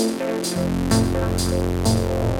Thank you.